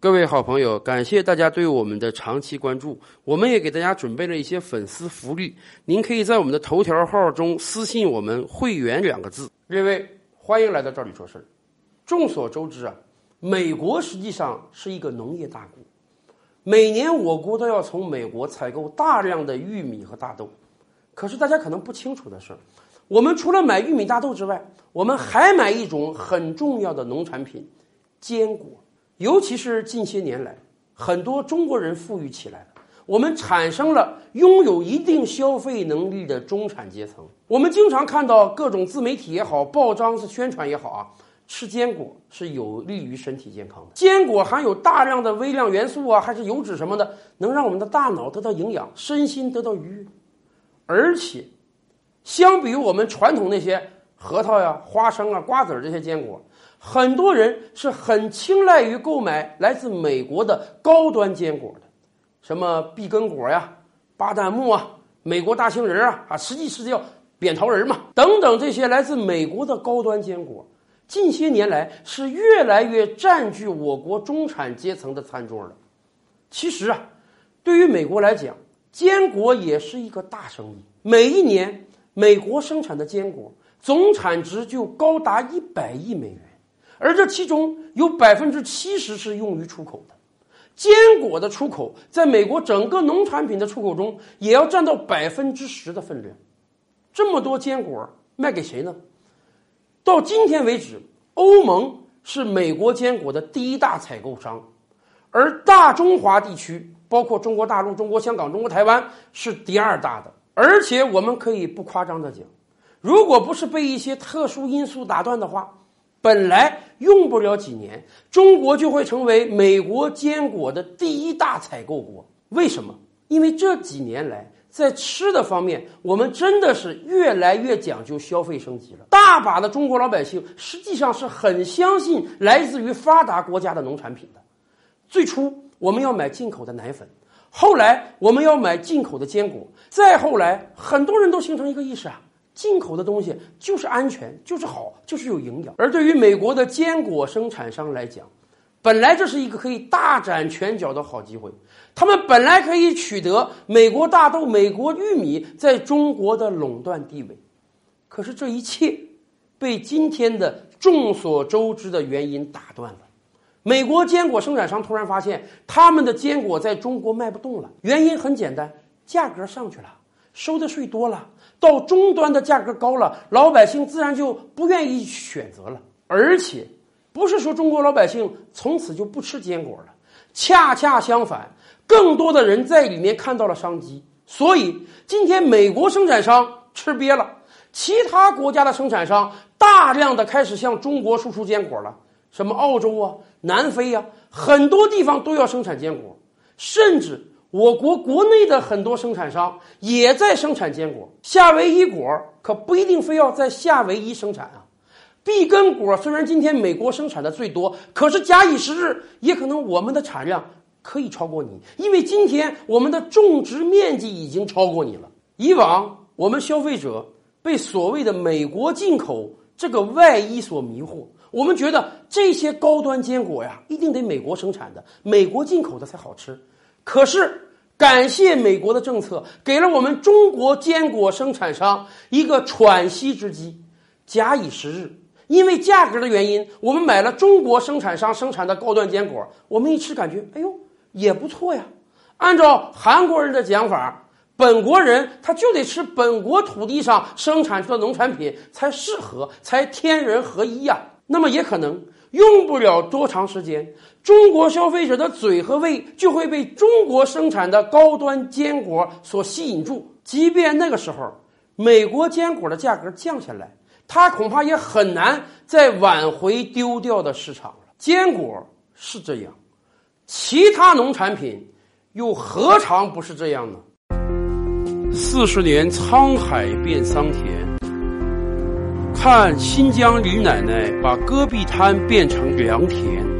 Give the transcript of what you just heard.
各位好朋友，感谢大家对我们的长期关注。我们也给大家准备了一些粉丝福利，您可以在我们的头条号中私信我们“会员”两个字。各位，欢迎来到这里说事儿。众所周知啊，美国实际上是一个农业大国，每年我国都要从美国采购大量的玉米和大豆。可是大家可能不清楚的是，我们除了买玉米、大豆之外，我们还买一种很重要的农产品——坚果。尤其是近些年来，很多中国人富裕起来了，我们产生了拥有一定消费能力的中产阶层。我们经常看到各种自媒体也好，报章是宣传也好啊，吃坚果是有利于身体健康的。坚果含有大量的微量元素啊，还是油脂什么的，能让我们的大脑得到营养，身心得到愉悦。而且，相比于我们传统那些核桃呀、花生啊、瓜子儿这些坚果。很多人是很青睐于购买来自美国的高端坚果的，什么碧根果呀、巴旦木啊、美国大杏仁啊啊，实际是叫扁桃仁嘛，等等这些来自美国的高端坚果，近些年来是越来越占据我国中产阶层的餐桌了。其实啊，对于美国来讲，坚果也是一个大生意，每一年美国生产的坚果总产值就高达一百亿美元。而这其中有百分之七十是用于出口的，坚果的出口在美国整个农产品的出口中也要占到百分之十的分量。这么多坚果卖给谁呢？到今天为止，欧盟是美国坚果的第一大采购商，而大中华地区，包括中国大陆、中国香港、中国台湾是第二大的。而且我们可以不夸张的讲，如果不是被一些特殊因素打断的话。本来用不了几年，中国就会成为美国坚果的第一大采购国。为什么？因为这几年来，在吃的方面，我们真的是越来越讲究消费升级了。大把的中国老百姓实际上是很相信来自于发达国家的农产品的。最初我们要买进口的奶粉，后来我们要买进口的坚果，再后来，很多人都形成一个意识啊。进口的东西就是安全，就是好，就是有营养。而对于美国的坚果生产商来讲，本来这是一个可以大展拳脚的好机会。他们本来可以取得美国大豆、美国玉米在中国的垄断地位，可是这一切被今天的众所周知的原因打断了。美国坚果生产商突然发现，他们的坚果在中国卖不动了。原因很简单，价格上去了，收的税多了。到终端的价格高了，老百姓自然就不愿意选择了。而且，不是说中国老百姓从此就不吃坚果了，恰恰相反，更多的人在里面看到了商机。所以，今天美国生产商吃瘪了，其他国家的生产商大量的开始向中国输出坚果了。什么澳洲啊、南非呀，很多地方都要生产坚果，甚至。我国国内的很多生产商也在生产坚果，夏威夷果可不一定非要在夏威夷生产啊。碧根果虽然今天美国生产的最多，可是假以时日，也可能我们的产量可以超过你，因为今天我们的种植面积已经超过你了。以往我们消费者被所谓的美国进口这个外衣所迷惑，我们觉得这些高端坚果呀，一定得美国生产的，美国进口的才好吃。可是，感谢美国的政策，给了我们中国坚果生产商一个喘息之机。假以时日，因为价格的原因，我们买了中国生产商生产的高端坚果，我们一吃感觉，哎呦，也不错呀。按照韩国人的讲法，本国人他就得吃本国土地上生产出的农产品才适合，才天人合一呀。那么也可能。用不了多长时间，中国消费者的嘴和胃就会被中国生产的高端坚果所吸引住。即便那个时候，美国坚果的价格降下来，它恐怕也很难再挽回丢掉的市场了。坚果是这样，其他农产品又何尝不是这样呢？四十年沧海变桑田。看新疆李奶奶把戈壁滩变成良田。